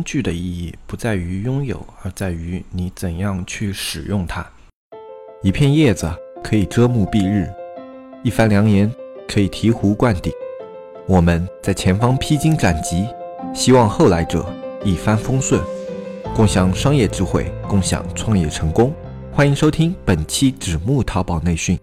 工具的意义不在于拥有，而在于你怎样去使用它。一片叶子可以遮目蔽日，一番良言可以醍醐灌顶。我们在前方披荆斩棘，希望后来者一帆风顺，共享商业智慧，共享创业成功。欢迎收听本期纸木淘宝内训。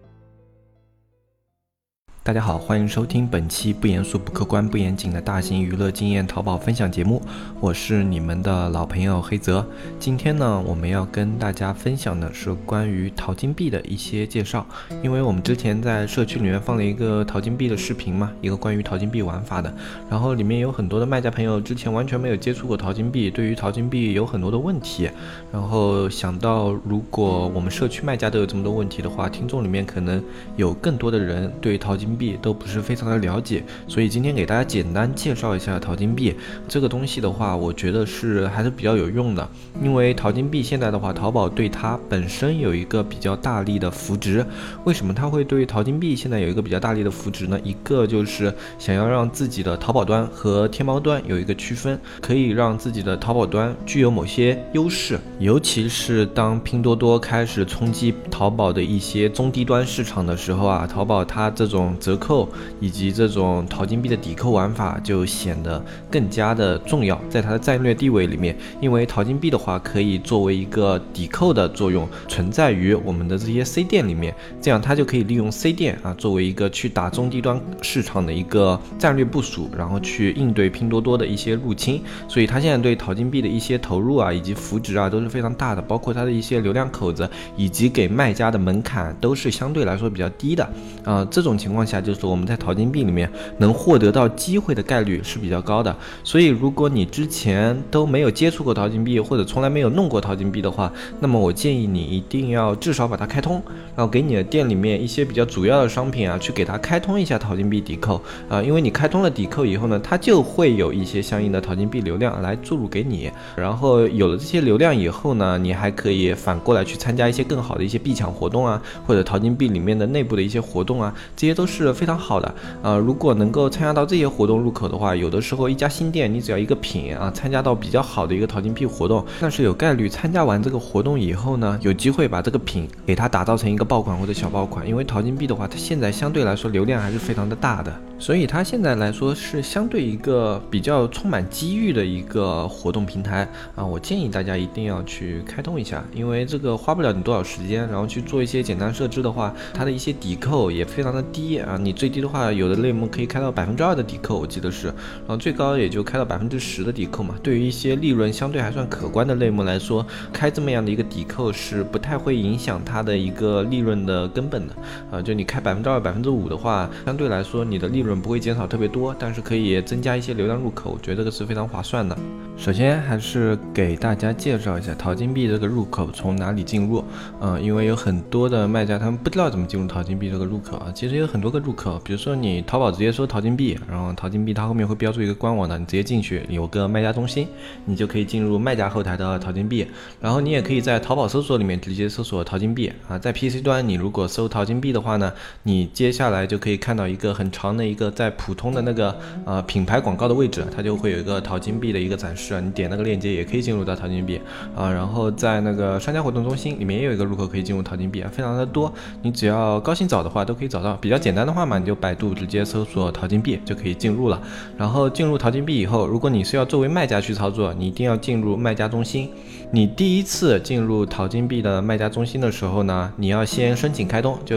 大家好，欢迎收听本期不严肃、不客观、不严谨的大型娱乐经验淘宝分享节目，我是你们的老朋友黑泽。今天呢，我们要跟大家分享的是关于淘金币的一些介绍。因为我们之前在社区里面放了一个淘金币的视频嘛，一个关于淘金币玩法的，然后里面有很多的卖家朋友之前完全没有接触过淘金币，对于淘金币有很多的问题。然后想到，如果我们社区卖家都有这么多问题的话，听众里面可能有更多的人对淘金币都不是非常的了解，所以今天给大家简单介绍一下淘金币这个东西的话，我觉得是还是比较有用的。因为淘金币现在的话，淘宝对它本身有一个比较大力的扶植。为什么它会对淘金币现在有一个比较大力的扶植呢？一个就是想要让自己的淘宝端和天猫端有一个区分，可以让自己的淘宝端具有某些优势，尤其是当拼多多开始冲击淘宝的一些中低端市场的时候啊，淘宝它这种折扣。以及这种淘金币的抵扣玩法就显得更加的重要，在它的战略地位里面，因为淘金币的话可以作为一个抵扣的作用存在于我们的这些 C 店里面，这样它就可以利用 C 店啊作为一个去打中低端市场的一个战略部署，然后去应对拼多多的一些入侵。所以它现在对淘金币的一些投入啊，以及扶植啊都是非常大的，包括它的一些流量口子以及给卖家的门槛都是相对来说比较低的啊。这种情况下就是我们在淘金币里面能获得到机会的概率是比较高的，所以如果你之前都没有接触过淘金币，或者从来没有弄过淘金币的话，那么我建议你一定要至少把它开通，然后给你的店里面一些比较主要的商品啊，去给它开通一下淘金币抵扣。啊，因为你开通了抵扣以后呢，它就会有一些相应的淘金币流量来注入给你，然后有了这些流量以后呢，你还可以反过来去参加一些更好的一些币抢活动啊，或者淘金币里面的内部的一些活动啊，这些都是是非常。好的，呃，如果能够参加到这些活动入口的话，有的时候一家新店，你只要一个品啊，参加到比较好的一个淘金币活动，那是有概率参加完这个活动以后呢，有机会把这个品给它打造成一个爆款或者小爆款。因为淘金币的话，它现在相对来说流量还是非常的大的，所以它现在来说是相对一个比较充满机遇的一个活动平台啊。我建议大家一定要去开通一下，因为这个花不了你多少时间，然后去做一些简单设置的话，它的一些抵扣也非常的低啊，你最低的话，有的类目可以开到百分之二的抵扣，我记得是，然后最高也就开到百分之十的抵扣嘛。对于一些利润相对还算可观的类目来说，开这么样的一个抵扣是不太会影响它的一个利润的根本的。啊，就你开百分之二、百分之五的话，相对来说你的利润不会减少特别多，但是可以增加一些流量入口，我觉得这个是非常划算的。首先还是给大家介绍一下淘金币这个入口从哪里进入。嗯，因为有很多的卖家他们不知道怎么进入淘金币这个入口啊，其实有很多个入口。比如说你淘宝直接搜淘金币，然后淘金币它后面会标注一个官网的，你直接进去有个卖家中心，你就可以进入卖家后台的淘金币。然后你也可以在淘宝搜索里面直接搜索淘金币啊，在 PC 端你如果搜淘金币的话呢，你接下来就可以看到一个很长的一个在普通的那个呃品牌广告的位置，它就会有一个淘金币的一个展示，是啊你点那个链接也可以进入到淘金币啊。然后在那个商家活动中心里面也有一个入口可以进入淘金币啊，非常的多，你只要高兴找的话都可以找到，比较简单的话嘛。你就百度直接搜索淘金币就可以进入了。然后进入淘金币以后，如果你是要作为卖家去操作，你一定要进入卖家中心。你第一次进入淘金币的卖家中心的时候呢，你要先申请开通，就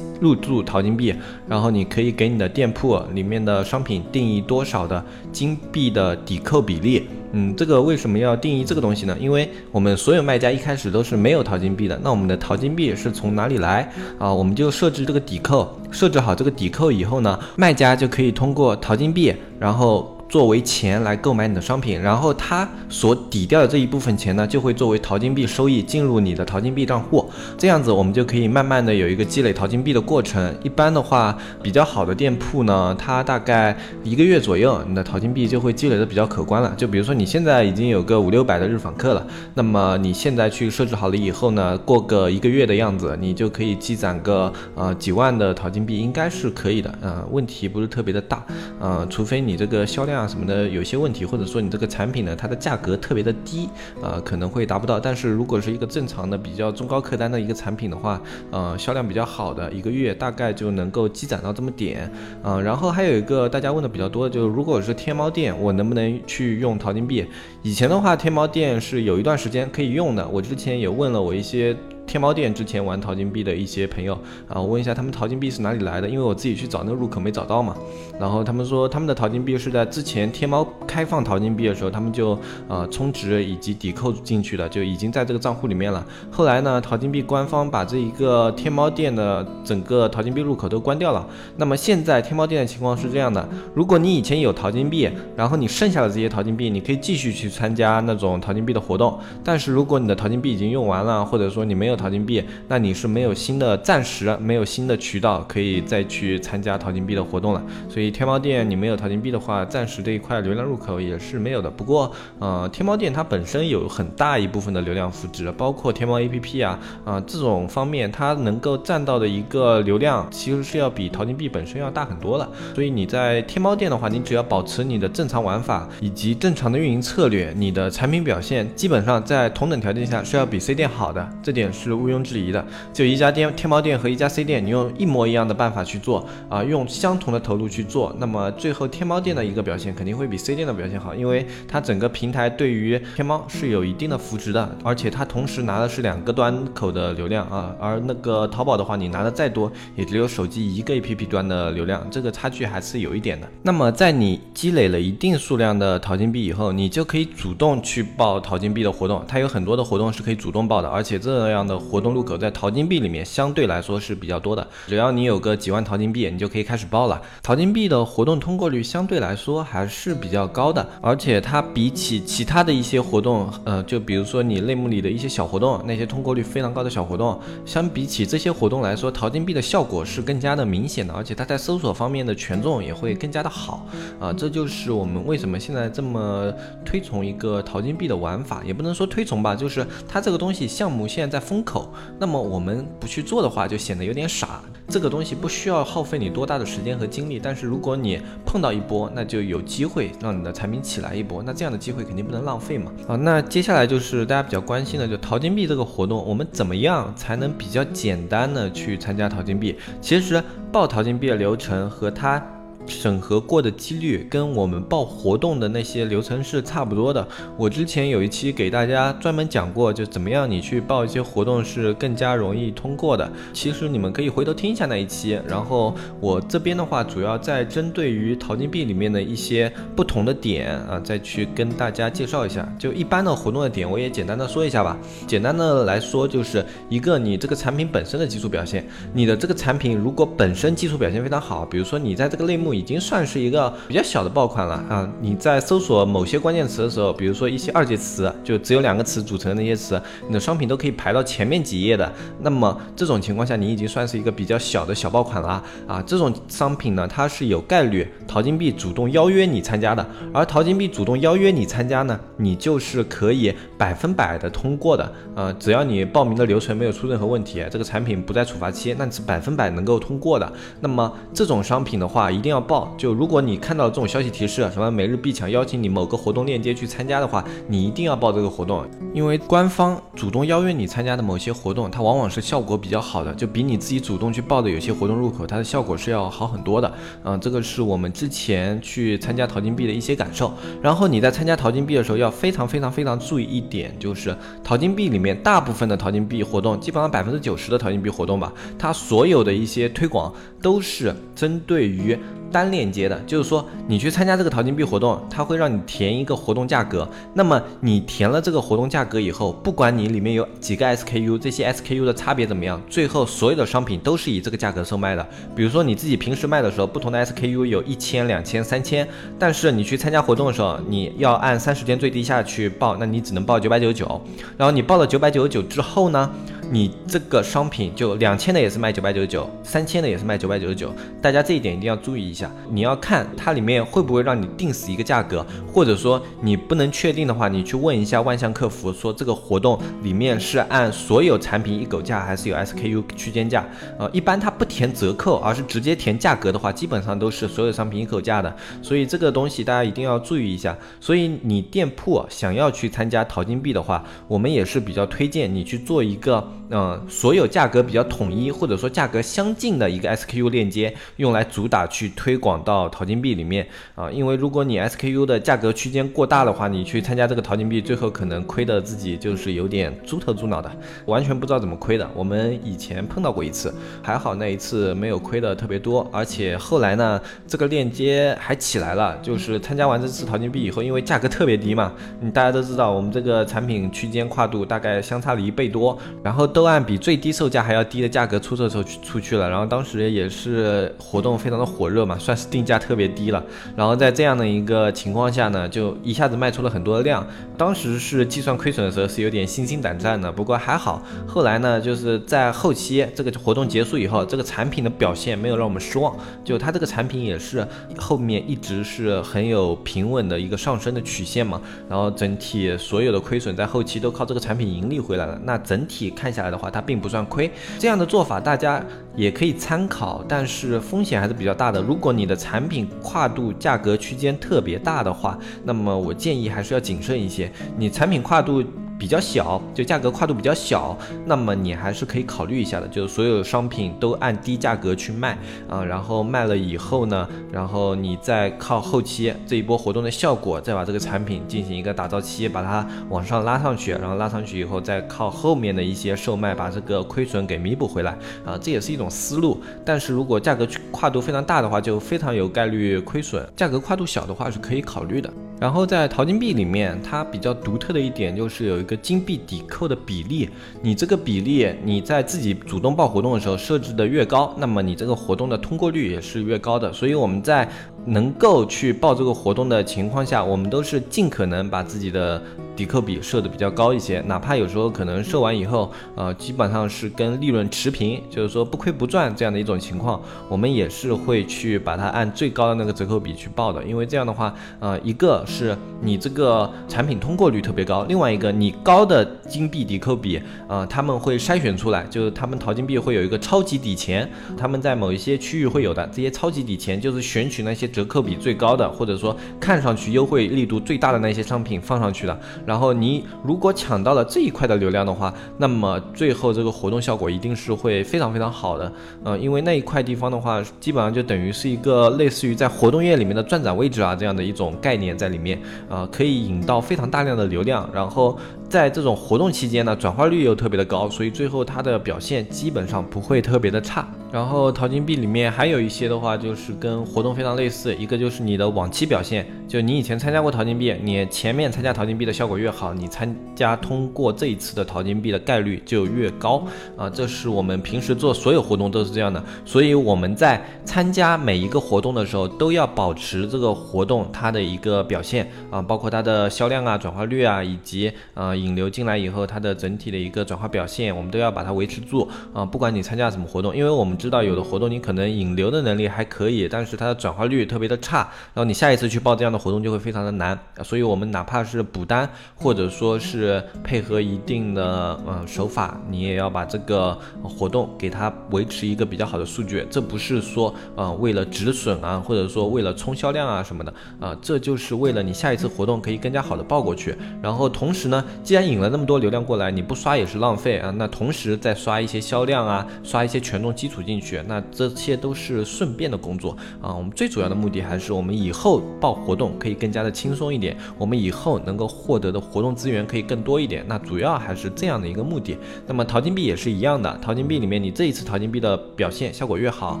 入驻淘金币。然后你可以给你的店铺里面的商品定义多少的金币的抵扣比例。嗯，这个为什么要定义这个东西呢？因为我们所有卖家一开始都是没有淘金币的，那我们的淘金币是从哪里来啊？我们就设置这个抵扣，设置好这个抵扣以后呢，卖家就可以通过淘金币，然后。作为钱来购买你的商品，然后它所抵掉的这一部分钱呢，就会作为淘金币收益进入你的淘金币账户。这样子我们就可以慢慢的有一个积累淘金币的过程。一般的话，比较好的店铺呢，它大概一个月左右，你的淘金币就会积累的比较可观了。就比如说你现在已经有个五六百的日访客了，那么你现在去设置好了以后呢，过个一个月的样子，你就可以积攒个呃几万的淘金币，应该是可以的。呃，问题不是特别的大。呃，除非你这个销量。啊什么的有些问题，或者说你这个产品呢它的价格特别的低，呃可能会达不到。但是如果是一个正常的比较中高客单的一个产品的话，呃销量比较好的一个月大概就能够积攒到这么点，嗯，然后还有一个大家问的比较多，就是如果是天猫店，我能不能去用淘金币？以前的话，天猫店是有一段时间可以用的，我之前也问了我一些。天猫店之前玩淘金币的一些朋友啊，我问一下他们淘金币是哪里来的？因为我自己去找那个入口没找到嘛。然后他们说他们的淘金币是在之前天猫开放淘金币的时候，他们就呃充值以及抵扣进去的，就已经在这个账户里面了。后来呢，淘金币官方把这一个天猫店的整个淘金币入口都关掉了。那么现在天猫店的情况是这样的：如果你以前有淘金币，然后你剩下的这些淘金币，你可以继续去参加那种淘金币的活动。但是如果你的淘金币已经用完了，或者说你没有淘金币，那你是没有新的，暂时没有新的渠道可以再去参加淘金币的活动了。所以天猫店你没有淘金币的话，暂时这一块流量入口也是没有的。不过，呃，天猫店它本身有很大一部分的流量复制，包括天猫 APP 啊，啊这种方面它能够占到的一个流量，其实是要比淘金币本身要大很多了。所以你在天猫店的话，你只要保持你的正常玩法以及正常的运营策略，你的产品表现基本上在同等条件下是要比 C 店好的，这点是是毋庸。置疑的，就一家店天猫店和一家 C 店，你用一模一样的办法去做啊，用相同的投入去做，那么最后天猫店的一个表现肯定会比 C 店的表现好，因为它整个平台对于天猫是有一定的扶持的，而且它同时拿的是两个端口的流量啊，而那个淘宝的话，你拿的再多，也只有手机一个 APP 端的流量，这个差距还是有一点的。那么在你积累了一定数量的淘金币以后，你就可以主动去报淘金币的活动，它有很多的活动是可以主动报的，而且这样的活动。入口在淘金币里面相对来说是比较多的，只要你有个几万淘金币，你就可以开始报了。淘金币的活动通过率相对来说还是比较高的，而且它比起其他的一些活动，呃，就比如说你类目里的一些小活动，那些通过率非常高的小活动，相比起这些活动来说，淘金币的效果是更加的明显的，而且它在搜索方面的权重也会更加的好啊。这就是我们为什么现在这么推崇一个淘金币的玩法，也不能说推崇吧，就是它这个东西项目现在在风风口。那么我们不去做的话，就显得有点傻。这个东西不需要耗费你多大的时间和精力，但是如果你碰到一波，那就有机会让你的产品起来一波。那这样的机会肯定不能浪费嘛。好，那接下来就是大家比较关心的，就淘金币这个活动，我们怎么样才能比较简单的去参加淘金币？其实报淘金币的流程和它。审核过的几率跟我们报活动的那些流程是差不多的。我之前有一期给大家专门讲过，就怎么样你去报一些活动是更加容易通过的。其实你们可以回头听一下那一期。然后我这边的话，主要在针对于淘金币里面的一些不同的点啊，再去跟大家介绍一下。就一般的活动的点，我也简单的说一下吧。简单的来说，就是一个你这个产品本身的技术表现。你的这个产品如果本身技术表现非常好，比如说你在这个类目。已经算是一个比较小的爆款了啊！你在搜索某些关键词的时候，比如说一些二阶词，就只有两个词组成的那些词，你的商品都可以排到前面几页的。那么这种情况下，你已经算是一个比较小的小爆款了啊！这种商品呢，它是有概率淘金币主动邀约你参加的，而淘金币主动邀约你参加呢，你就是可以百分百的通过的。呃，只要你报名的流程没有出任何问题，这个产品不在处罚期，那是百分百能够通过的。那么这种商品的话，一定要。报就如果你看到这种消息提示，什么每日必抢邀请你某个活动链接去参加的话，你一定要报这个活动，因为官方主动邀约你参加的某些活动，它往往是效果比较好的，就比你自己主动去报的有些活动入口，它的效果是要好很多的。嗯，这个是我们之前去参加淘金币的一些感受。然后你在参加淘金币的时候，要非常非常非常注意一点，就是淘金币里面大部分的淘金币活动，基本上百分之九十的淘金币活动吧，它所有的一些推广都是针对于。单链接的，就是说你去参加这个淘金币活动，它会让你填一个活动价格。那么你填了这个活动价格以后，不管你里面有几个 SKU，这些 SKU 的差别怎么样，最后所有的商品都是以这个价格售卖的。比如说你自己平时卖的时候，不同的 SKU 有一千、两千、三千，但是你去参加活动的时候，你要按三十天最低下去报，那你只能报九百九十九。然后你报了九百九十九之后呢？你这个商品就两千的也是卖九百九十九，三千的也是卖九百九十九，大家这一点一定要注意一下。你要看它里面会不会让你定死一个价格，或者说你不能确定的话，你去问一下万象客服，说这个活动里面是按所有产品一狗价，还是有 SKU 区间价？呃，一般它不填折扣，而是直接填价格的话，基本上都是所有商品一口价的。所以这个东西大家一定要注意一下。所以你店铺想要去参加淘金币的话，我们也是比较推荐你去做一个，嗯，所有价格比较统一或者说价格相近的一个 SKU 链接，用来主打去推广到淘金币里面啊。因为如果你 SKU 的价格区间过大的话，你去参加这个淘金币，最后可能亏的自己就是有点猪头猪脑的，完全不知道怎么亏的。我们以前碰到过一次，还好那一次没有亏的特别多，而且后来呢，这个链接还起来了，就是参加完这次淘金币以后，因为价格特别低嘛，你大家都知道，我们这个产品区间跨度大概相差了一倍多，然后都按比最低售价还要低的价格出售出去出去了，然后当时也是活动非常的火热嘛，算是定价特别低了，然后在这样的一个情况下呢，就一下子卖出了很多的量，当时是计算亏损的时候是有点心惊胆战的，不过还好，后来呢，就是在后期这个活动结束以后，这个产品的表现没有让我们失望，就它这个产品也是后面一直是很有平稳的一个上升的曲线嘛，然后整体所有的亏损在后期都靠这个产品盈利回来了，那整体看下来的话，它并不算亏，这样的做法大家也可以参考，但是风险还是比较大的。如果你的产品跨度价格区间特别大的话，那么我建议还是要谨慎一些，你产品跨度。比较小，就价格跨度比较小，那么你还是可以考虑一下的，就是所有商品都按低价格去卖啊，然后卖了以后呢，然后你再靠后期这一波活动的效果，再把这个产品进行一个打造期，把它往上拉上去，然后拉上去以后，再靠后面的一些售卖把这个亏损给弥补回来啊，这也是一种思路。但是如果价格跨度非常大的话，就非常有概率亏损；价格跨度小的话是可以考虑的。然后在淘金币里面，它比较独特的一点就是有一个金币抵扣的比例，你这个比例你在自己主动报活动的时候设置的越高，那么你这个活动的通过率也是越高的。所以我们在能够去报这个活动的情况下，我们都是尽可能把自己的抵扣比设的比较高一些，哪怕有时候可能设完以后，呃，基本上是跟利润持平，就是说不亏不赚这样的一种情况，我们也是会去把它按最高的那个折扣比去报的，因为这样的话，呃，一个是你这个产品通过率特别高，另外一个你高的金币抵扣比，呃，他们会筛选出来，就是他们淘金币会有一个超级抵钱，他们在某一些区域会有的，这些超级抵钱就是选取那些折扣比最高的，或者说看上去优惠力度最大的那些商品放上去的。然后你如果抢到了这一块的流量的话，那么最后这个活动效果一定是会非常非常好的。嗯，因为那一块地方的话，基本上就等于是一个类似于在活动页里面的转展位置啊这样的一种概念在里面，啊，可以引到非常大量的流量，然后。在这种活动期间呢，转化率又特别的高，所以最后它的表现基本上不会特别的差。然后淘金币里面还有一些的话，就是跟活动非常类似，一个就是你的往期表现，就你以前参加过淘金币，你前面参加淘金币的效果越好，你参加通过这一次的淘金币的概率就越高啊。这是我们平时做所有活动都是这样的，所以我们在参加每一个活动的时候，都要保持这个活动它的一个表现啊，包括它的销量啊、转化率啊，以及啊。引流进来以后，它的整体的一个转化表现，我们都要把它维持住啊！不管你参加什么活动，因为我们知道有的活动你可能引流的能力还可以，但是它的转化率特别的差，然后你下一次去报这样的活动就会非常的难。所以我们哪怕是补单，或者说是配合一定的嗯手法，你也要把这个活动给它维持一个比较好的数据。这不是说啊为了止损啊，或者说为了冲销量啊什么的啊，这就是为了你下一次活动可以更加好的报过去。然后同时呢。既然引了那么多流量过来，你不刷也是浪费啊。那同时再刷一些销量啊，刷一些权重基础进去，那这些都是顺便的工作啊。我们最主要的目的还是我们以后报活动可以更加的轻松一点，我们以后能够获得的活动资源可以更多一点。那主要还是这样的一个目的。那么淘金币也是一样的，淘金币里面你这一次淘金币的表现效果越好，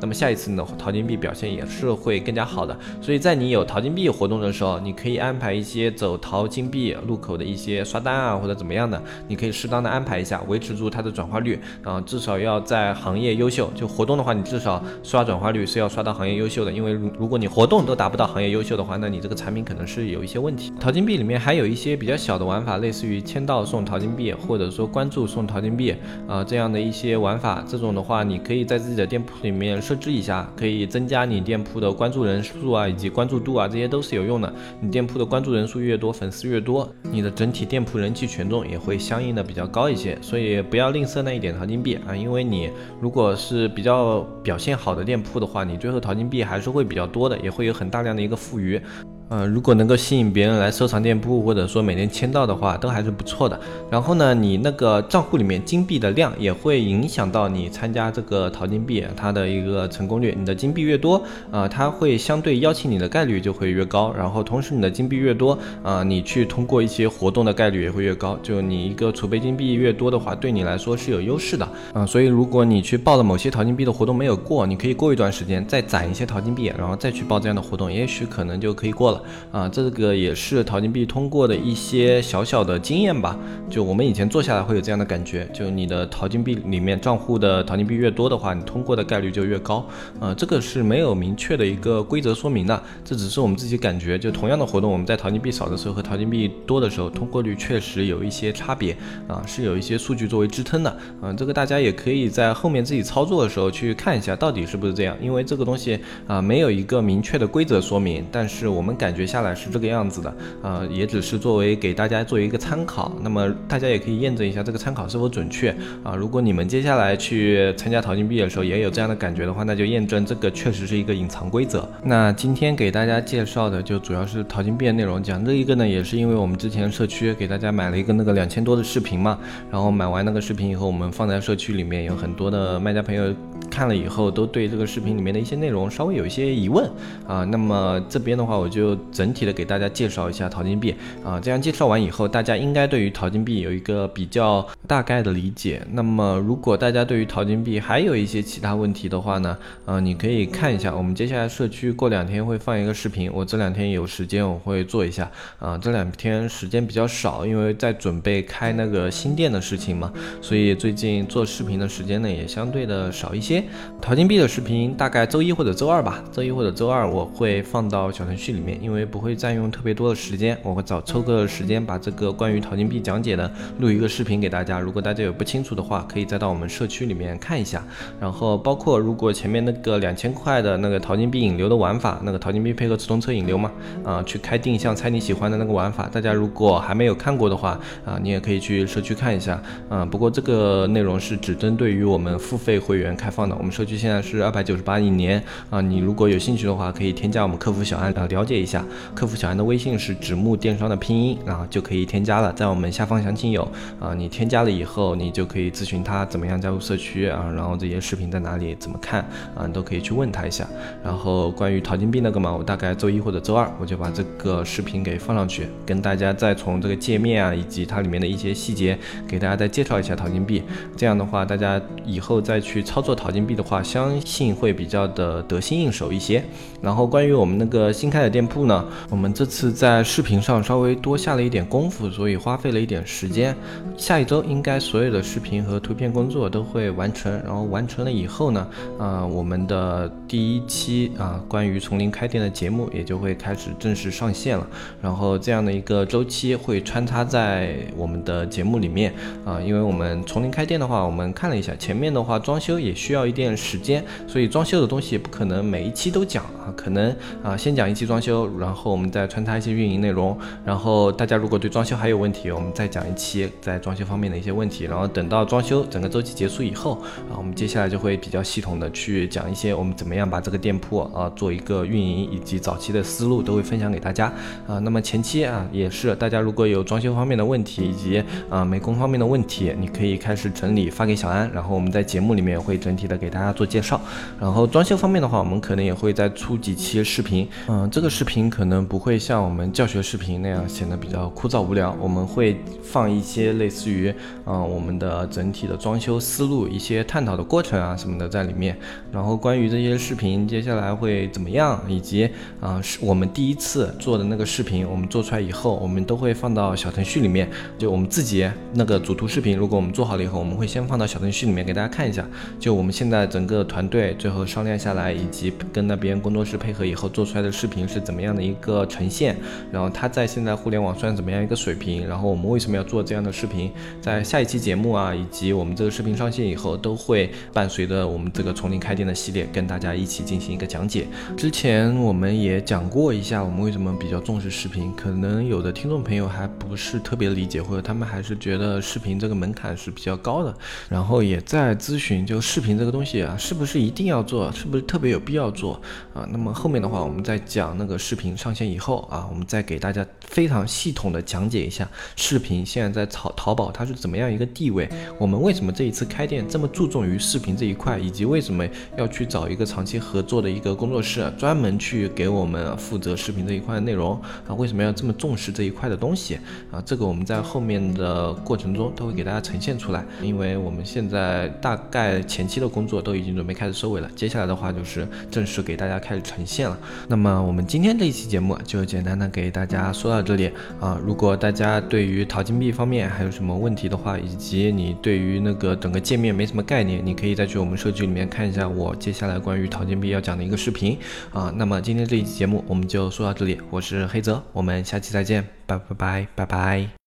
那么下一次呢淘金币表现也是会更加好的。所以在你有淘金币活动的时候，你可以安排一些走淘金币路口的一些刷单。啊，或者怎么样的，你可以适当的安排一下，维持住它的转化率啊，至少要在行业优秀，就活动的话，你至少刷转化率是要刷到行业优秀的，因为如如果你活动都达不到行业优秀的话，那你这个产品可能是有一些问题。淘金币里面还有一些比较小的玩法，类似于签到送淘金币，或者说关注送淘金币啊这样的一些玩法，这种的话你可以在自己的店铺里面设置一下，可以增加你店铺的关注人数啊，以及关注度啊，这些都是有用的。你店铺的关注人数越多，粉丝越多，你的整体店铺人气权重也会相应的比较高一些。所以不要吝啬那一点淘金币啊，因为你如果是比较表现好的店铺的话，你最后淘金币还是会比较多的，也会有很大量的一个富余。呃，如果能够吸引别人来收藏店铺，或者说每天签到的话，都还是不错的。然后呢，你那个账户里面金币的量也会影响到你参加这个淘金币它的一个成功率。你的金币越多，啊，它会相对邀请你的概率就会越高。然后同时你的金币越多，啊，你去通过一些活动的概率也会越高。就你一个储备金币越多的话，对你来说是有优势的。啊，所以如果你去报了某些淘金币的活动没有过，你可以过一段时间再攒一些淘金币，然后再去报这样的活动，也许可能就可以过了。啊，这个也是淘金币通过的一些小小的经验吧。就我们以前做下来会有这样的感觉，就你的淘金币里面账户的淘金币越多的话，你通过的概率就越高。呃，这个是没有明确的一个规则说明的，这只是我们自己感觉。就同样的活动，我们在淘金币少的时候和淘金币多的时候，通过率确实有一些差别啊，是有一些数据作为支撑的。嗯，这个大家也可以在后面自己操作的时候去看一下，到底是不是这样。因为这个东西啊，没有一个明确的规则说明，但是我们感感觉下来。是这个样子的，呃，也只是作为给大家做一个参考，那么大家也可以验证一下这个参考是否准确啊。如果你们接下来去参加淘金币的时候也有这样的感觉的话，那就验证这个确实是一个隐藏规则。那今天给大家介绍的就主要是淘金币的内容，讲这一个呢，也是因为我们之前社区给大家买了一个那个两千多的视频嘛，然后买完那个视频以后，我们放在社区里面，有很多的卖家朋友看了以后，都对这个视频里面的一些内容稍微有一些疑问啊。那么这边的话，我就整。体的给大家介绍一下淘金币啊，这样介绍完以后，大家应该对于淘金币有一个比较大概的理解。那么，如果大家对于淘金币还有一些其他问题的话呢，呃，你可以看一下我们接下来社区过两天会放一个视频，我这两天有时间我会做一下啊。这两天时间比较少，因为在准备开那个新店的事情嘛，所以最近做视频的时间呢也相对的少一些。淘金币的视频大概周一或者周二吧，周一或者周二我会放到小程序里面，因为不会。占用特别多的时间，我会找抽个时间把这个关于淘金币讲解的录一个视频给大家。如果大家有不清楚的话，可以再到我们社区里面看一下。然后包括如果前面那个两千块的那个淘金币引流的玩法，那个淘金币配合直通车引流嘛，啊，去开定向猜你喜欢的那个玩法，大家如果还没有看过的话，啊，你也可以去社区看一下。啊，不过这个内容是只针对于我们付费会员开放的。我们社区现在是二百九十八一年啊，你如果有兴趣的话，可以添加我们客服小安啊了解一下。客服小安的微信是纸木电商的拼音然后，就可以添加了，在我们下方详情有啊，你添加了以后，你就可以咨询他怎么样加入社区啊，然后这些视频在哪里，怎么看啊，你都可以去问他一下。然后关于淘金币那个嘛，我大概周一或者周二我就把这个视频给放上去，跟大家再从这个界面啊，以及它里面的一些细节，给大家再介绍一下淘金币。这样的话，大家以后再去操作淘金币的话，相信会比较的得心应手一些。然后关于我们那个新开的店铺呢，我们这次在视频上稍微多下了一点功夫，所以花费了一点时间。下一周应该所有的视频和图片工作都会完成，然后完成了以后呢，呃，我们的第一期啊关于从零开店的节目也就会开始正式上线了。然后这样的一个周期会穿插在我们的节目里面啊，因为我们从零开店的话，我们看了一下前面的话装修也需要一点时间，所以装修的东西也不可能每一期都讲啊，可能啊先讲一期装修，然后我们再穿插一些运营内容，然后大家如果对装修还有问题，我们再讲一期在装修方面的一些问题，然后等到装修整个周期结束以后，啊，我们接下来就会比较系统的去讲一些我们怎么样把这个店铺啊做一个运营，以及早期的思路都会分享给大家啊。那么前期啊也是大家如果有装修方面的问题以及啊美工方面的问题，你可以开始整理发给小安，然后我们在节目里面会整体的给大家做介绍。然后装修方面的话，我们可能也会再出几期视频，嗯，这个视频。可能不会像我们教学视频那样显得比较枯燥无聊，我们会放一些类似于，嗯，我们的整体的装修思路、一些探讨的过程啊什么的在里面。然后关于这些视频接下来会怎么样，以及啊是我们第一次做的那个视频，我们做出来以后，我们都会放到小程序里面。就我们自己那个主图视频，如果我们做好了以后，我们会先放到小程序里面给大家看一下。就我们现在整个团队最后商量下来，以及跟那边工作室配合以后做出来的视频是怎么样样的一个呈现，然后它在现在互联网算怎么样一个水平，然后我们为什么要做这样的视频，在下一期节目啊，以及我们这个视频上线以后，都会伴随着我们这个从零开店的系列，跟大家一起进行一个讲解。之前我们也讲过一下，我们为什么比较重视视频，可能有的听众朋友还不是特别理解，或者他们还是觉得视频这个门槛是比较高的，然后也在咨询，就视频这个东西啊，是不是一定要做，是不是特别有必要做啊？那么后面的话，我们再讲那个视频上线以后啊，我们再给大家非常系统的讲解一下视频现在在淘淘宝它是怎么样一个地位，我们为什么这一次开店这么注重于视频这一块，以及为什么要去找一个长期合作的一个工作室，专门去给我们负责视频这一块的内容啊？为什么要这么重视这一块的东西啊？这个我们在后面的过程中都会给大家呈现出来，因为我们现在大概前期的工作都已经准备开始收尾了，接下来的话就是正式给大家开始呈现了。那么我们今天这一期节目就简单的给大家说到这里啊。如果大家对于淘金币方面还有什么问题的话，以及你对于那个整个界面没什么概念，你可以再去我们社区里面看一下我接下来关于淘金币要讲的一个视频啊。那么今天这一期节目我们就说到这里，我是黑泽，我们下期再见，拜拜拜拜拜。